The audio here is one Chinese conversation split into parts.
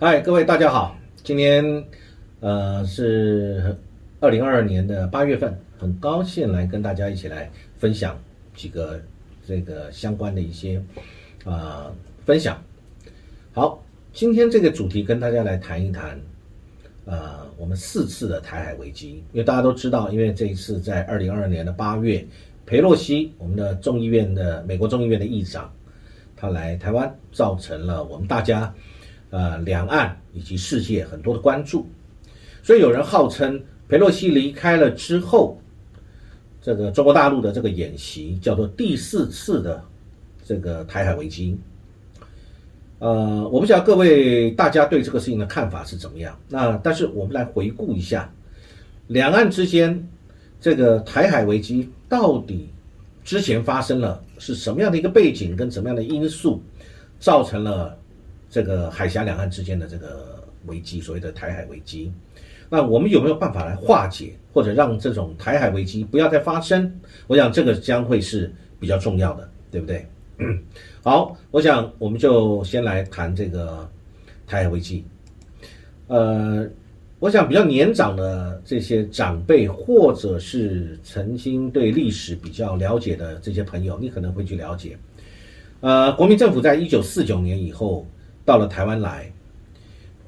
嗨，各位大家好，今天呃是二零二二年的八月份，很高兴来跟大家一起来分享几个这个相关的一些啊、分享。好，今天这个主题跟大家来谈一谈，呃，我们四次的台海危机，因为大家都知道，因为这一次在二零二二年的八月，裴洛西我们的众议院的美国众议院的议长，他来台湾，造成了我们大家呃两岸以及世界很多的关注，所以有人号称佩洛西离开了之后，这个中国大陆的这个演习叫做第四次的这个台海危机。呃，我不晓得各位大家对这个事情的看法是怎么样。那但是我们来回顾一下，两岸之间这个台海危机到底之前发生了是什么样的一个背景跟什么样的因素，造成了这个海峡两岸之间的这个危机，所谓的台海危机。那我们有没有办法来化解，或者让这种台海危机不要再发生？我想这个将会是比较重要的，对不对？好，我想我们就先来谈这个台海危机。呃，我想比较年长的这些长辈，或者是曾经对历史比较了解的这些朋友，你可能会去了解。呃，国民政府在一九四九年以后到了台湾来，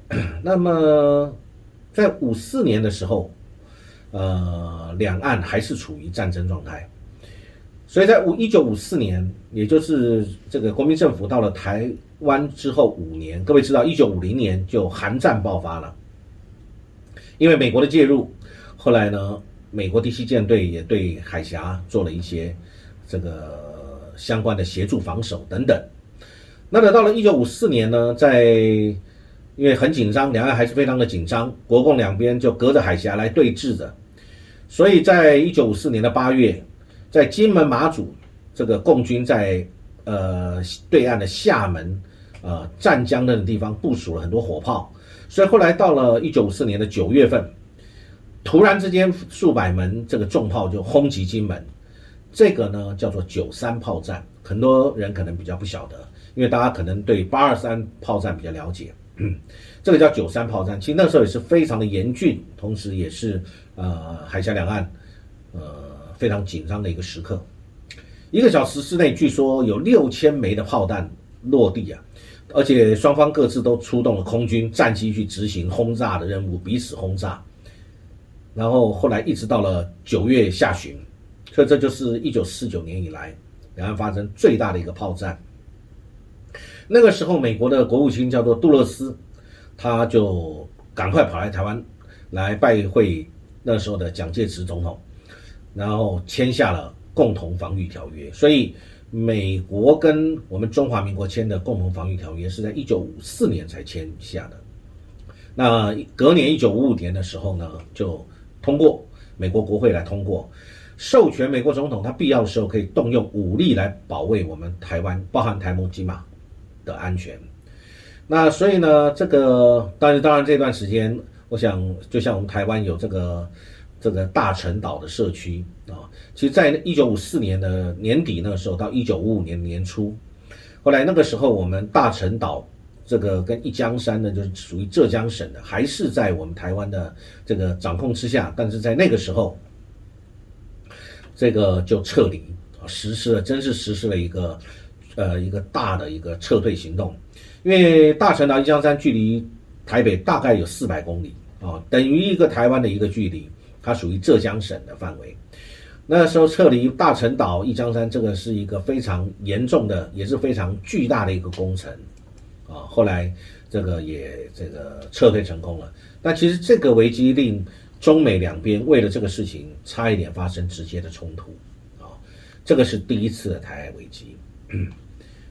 那么在五四年的时候，呃，两岸还是处于战争状态。所以在五一九五四年，也就是这个国民政府到了台湾之后五年，各位知道，一九五零年就韩战爆发了，因为美国的介入，后来呢，美国第七舰队也对海峡做了一些这个相关的协助防守等等。那么到了一九五四年呢，在因为很紧张，两岸还是非常的紧张，国共两边就隔着海峡来对峙着，所以在一九五四年的八月。在金门马祖，这个共军在呃对岸的厦门、呃湛江那个地方部署了很多火炮，所以后来到了一九五四年的九月份，突然之间数百门这个重炮就轰击金门，这个呢叫做九三炮战，很多人可能比较不晓得，因为大家可能对八二三炮战比较了解，这个叫九三炮战，其实那时候也是非常的严峻，同时也是呃海峡两岸呃。非常紧张的一个时刻，一个小时之内，据说有六千枚的炮弹落地啊，而且双方各自都出动了空军战机去执行轰炸的任务，彼此轰炸。然后后来一直到了九月下旬，所以这就是一九四九年以来两岸发生最大的一个炮战。那个时候，美国的国务卿叫做杜勒斯，他就赶快跑来台湾来拜会那时候的蒋介石总统。然后签下了共同防御条约，所以美国跟我们中华民国签的共同防御条约是在一九五四年才签下的。那隔年一九五五年的时候呢，就通过美国国会来通过，授权美国总统他必要的时候可以动用武力来保卫我们台湾，包含台盟金马的安全。那所以呢，这个当然当然这段时间，我想就像我们台湾有这个。这个大陈岛的社区啊，其实，在一九五四年的年底那时候，到一九五五年年初，后来那个时候，我们大陈岛这个跟一江山呢，就是属于浙江省的，还是在我们台湾的这个掌控之下。但是在那个时候，这个就撤离啊，实施了，真是实施了一个呃一个大的一个撤退行动。因为大陈岛一江山距离台北大概有四百公里啊，等于一个台湾的一个距离。它属于浙江省的范围，那时候撤离大陈岛、一江山，这个是一个非常严重的，也是非常巨大的一个工程，啊，后来这个也这个撤退成功了。但其实这个危机令中美两边为了这个事情差一点发生直接的冲突，啊，这个是第一次的台海危机。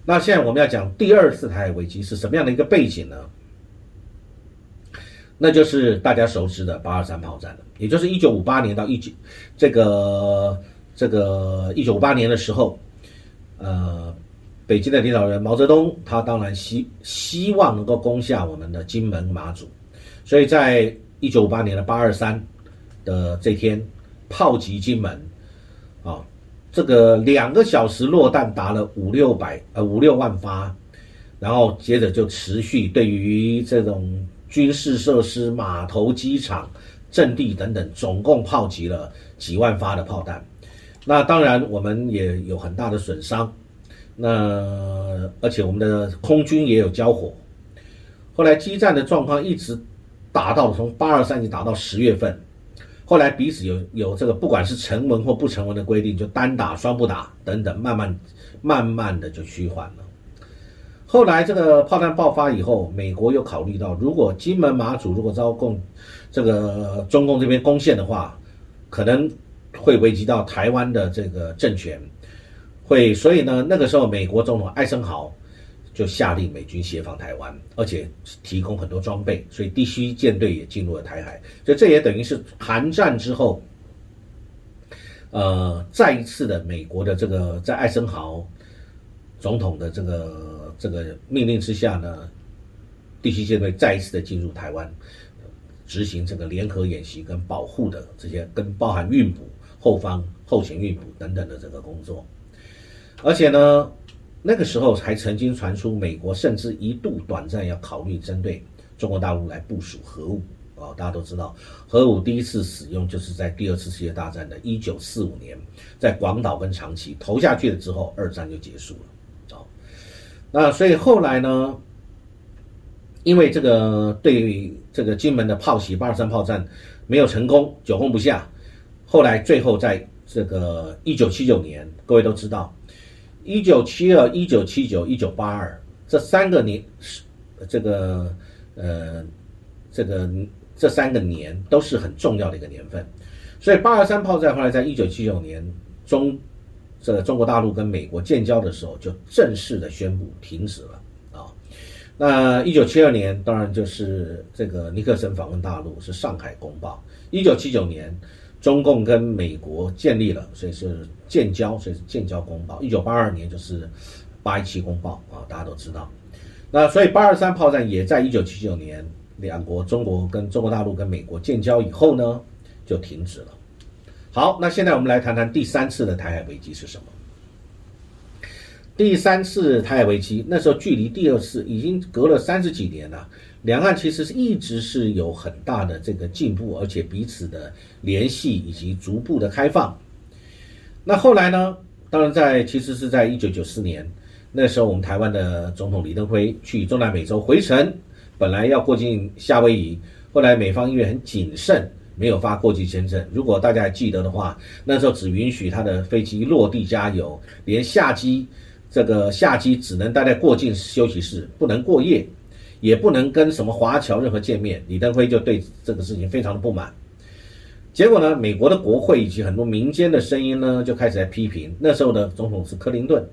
那现在我们要讲第二次台海危机是什么样的一个背景呢？那就是大家熟知的八二三炮战了，也就是一九五八年到一九这个这个一九五八年的时候，呃，北京的领导人毛泽东他当然希希望能够攻下我们的金门马祖，所以在一九五八年的八二三的这天炮击金门，这个两个小时落弹达了五六百呃五六万发，然后接着就持续对于这种军事设施、码头、机场、阵地等等，总共炮击了几万发的炮弹。那当然我们也有很大的损伤。那而且我们的空军也有交火。后来激战的状况一直打到从八二三年打到十月份。后来彼此有有这个不管是成文或不成文的规定，就单打、双不打等等，慢慢慢慢的就趋缓了。后来这个炮弹爆发以后，美国又考虑到，如果金门、马祖如果遭共这个中共这边攻陷的话，可能会危及到台湾的这个政权，会所以呢，那个时候美国总统艾森豪就下令美军协防台湾，而且提供很多装备，所以第七舰队也进入了台海，所以这也等于是韩战之后，呃，再一次的美国的这个在艾森豪总统的这个。这个命令之下呢，第七舰队再一次的进入台湾，执行这个联合演习跟保护的这些，跟包含运补后方后勤运补等等的这个工作。而且呢，那个时候还曾经传出美国甚至一度短暂要考虑针对中国大陆来部署核武啊。大家都知道，核武第一次使用就是在第二次世界大战的一九四五年，在广岛跟长崎投下去了之后，二战就结束了。那所以后来呢，因为这个对这个金门的炮袭八二三炮战没有成功，久攻不下。后来最后在这个一九七九年，各位都知道，一九七二、一九七九、一九八二这三个年是这个呃这个这三个年都是很重要的一个年份。所以八二三炮战后来在一九七九年中。这个中国大陆跟美国建交的时候，就正式的宣布停止了啊。那一九七二年，当然就是这个尼克森访问大陆，是上海公报。一九七九年，中共跟美国建立了，所以是建交，所以是建交公报。一九八二年就是八一七公报啊，大家都知道。那所以八二三炮战也在一九七九年，两国中国跟中国大陆跟美国建交以后呢，就停止了。好，那现在我们来谈谈第三次的台海危机是什么？第三次台海危机，那时候距离第二次已经隔了三十几年了，两岸其实是一直是有很大的这个进步，而且彼此的联系以及逐步的开放。那后来呢？当然在其实是在一九九四年，那时候我们台湾的总统李登辉去中南美洲回程，本来要过境夏威夷，后来美方因为很谨慎。没有发过境签证。如果大家还记得的话，那时候只允许他的飞机落地加油，连下机，这个下机只能待在过境休息室，不能过夜，也不能跟什么华侨任何见面。李登辉就对这个事情非常的不满。结果呢，美国的国会以及很多民间的声音呢，就开始在批评。那时候的总统是克林顿，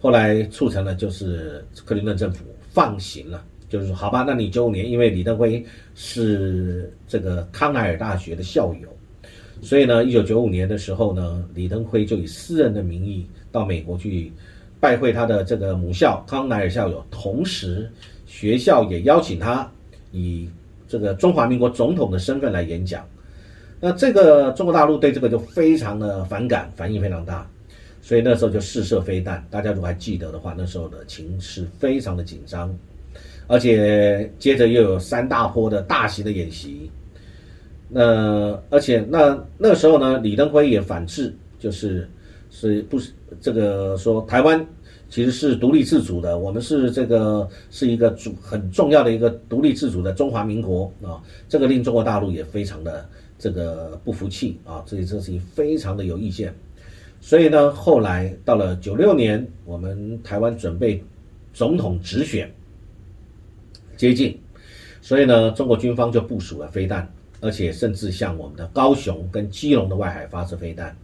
后来促成了就是克林顿政府放行了。就是说，好吧，那你九五年，因为李登辉是这个康奈尔大学的校友，所以呢，一九九五年的时候呢，李登辉就以私人的名义到美国去拜会他的这个母校康奈尔校友，同时学校也邀请他以这个中华民国总统的身份来演讲。那这个中国大陆对这个就非常的反感，反应非常大，所以那时候就试射飞弹。大家如果还记得的话，那时候的情势非常的紧张。而且接着又有三大波的大型的演习，那而且那那时候呢，李登辉也反制，就是是不是这个说台湾其实是独立自主的，我们是这个是一个主很重要的一个独立自主的中华民国啊，这个令中国大陆也非常的这个不服气啊，所以这事情非常的有意见，所以呢，后来到了九六年，我们台湾准备总统直选。接近，所以呢，中国军方就部署了飞弹，而且甚至向我们的高雄跟基隆的外海发射飞弹。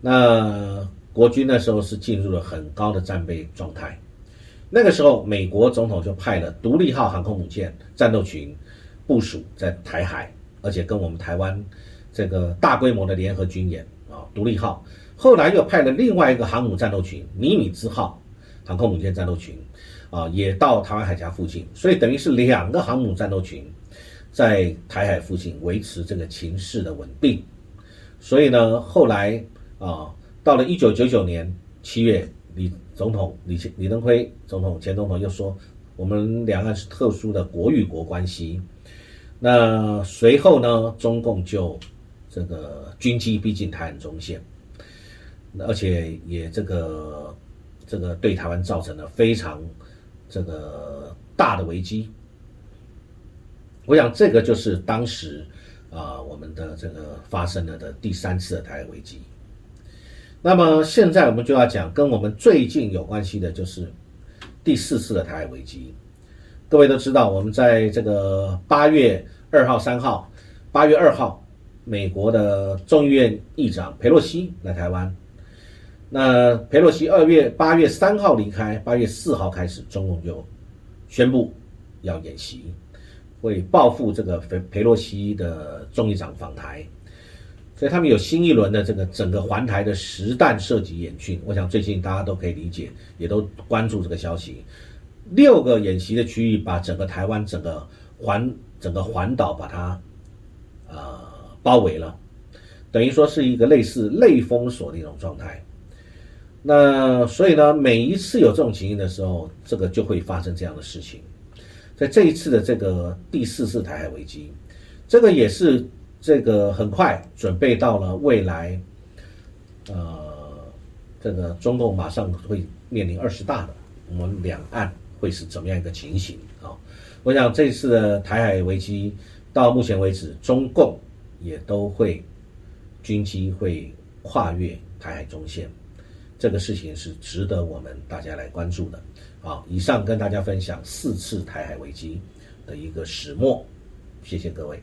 那国军那时候是进入了很高的战备状态。那个时候，美国总统就派了独立号航空母舰战斗群部署在台海，而且跟我们台湾这个大规模的联合军演啊。独立号后来又派了另外一个航母战斗群尼米兹号航空母舰战斗群。啊，也到台湾海峡附近，所以等于是两个航母战斗群在台海附近维持这个情势的稳定。所以呢，后来啊，到了一九九九年七月李总统李李登辉总统前总统又说，我们两岸是特殊的国与国关系。那随后呢，中共就这个军机逼近台湾中线，而且也这个这个对台湾造成了非常这个大的危机。我想这个就是当时啊我们的这个发生了的第三次的台海危机。那么现在我们就要讲跟我们最近有关系的，就是第四次的台海危机。各位都知道，我们在这个八月二号、三号，八月二号，美国的众议院议长佩洛西来台湾。那佩洛西二月八月三号离开，八月四号开始，中共就宣布要演习，会报复这个佩佩洛西的众议长访台。所以他们有新一轮的这个整个环台的实弹射击演训，我想最近大家都可以理解，也都关注这个消息。六个演习的区域把整个台湾整个环整个环岛把它呃包围了，等于说是一个类似类封锁的一种状态。那所以呢，每一次有这种情形的时候，这个就会发生这样的事情。在这一次的这个第四次台海危机，这个也是。这个很快准备到了未来，呃，这个中共马上会面临二十大的，我们两岸会是怎么样一个情形啊？我想这次的台海危机到目前为止，中共也都会军机会跨越台海中线，这个事情是值得我们大家来关注的。好，以上跟大家分享四次台海危机的一个始末，谢谢各位。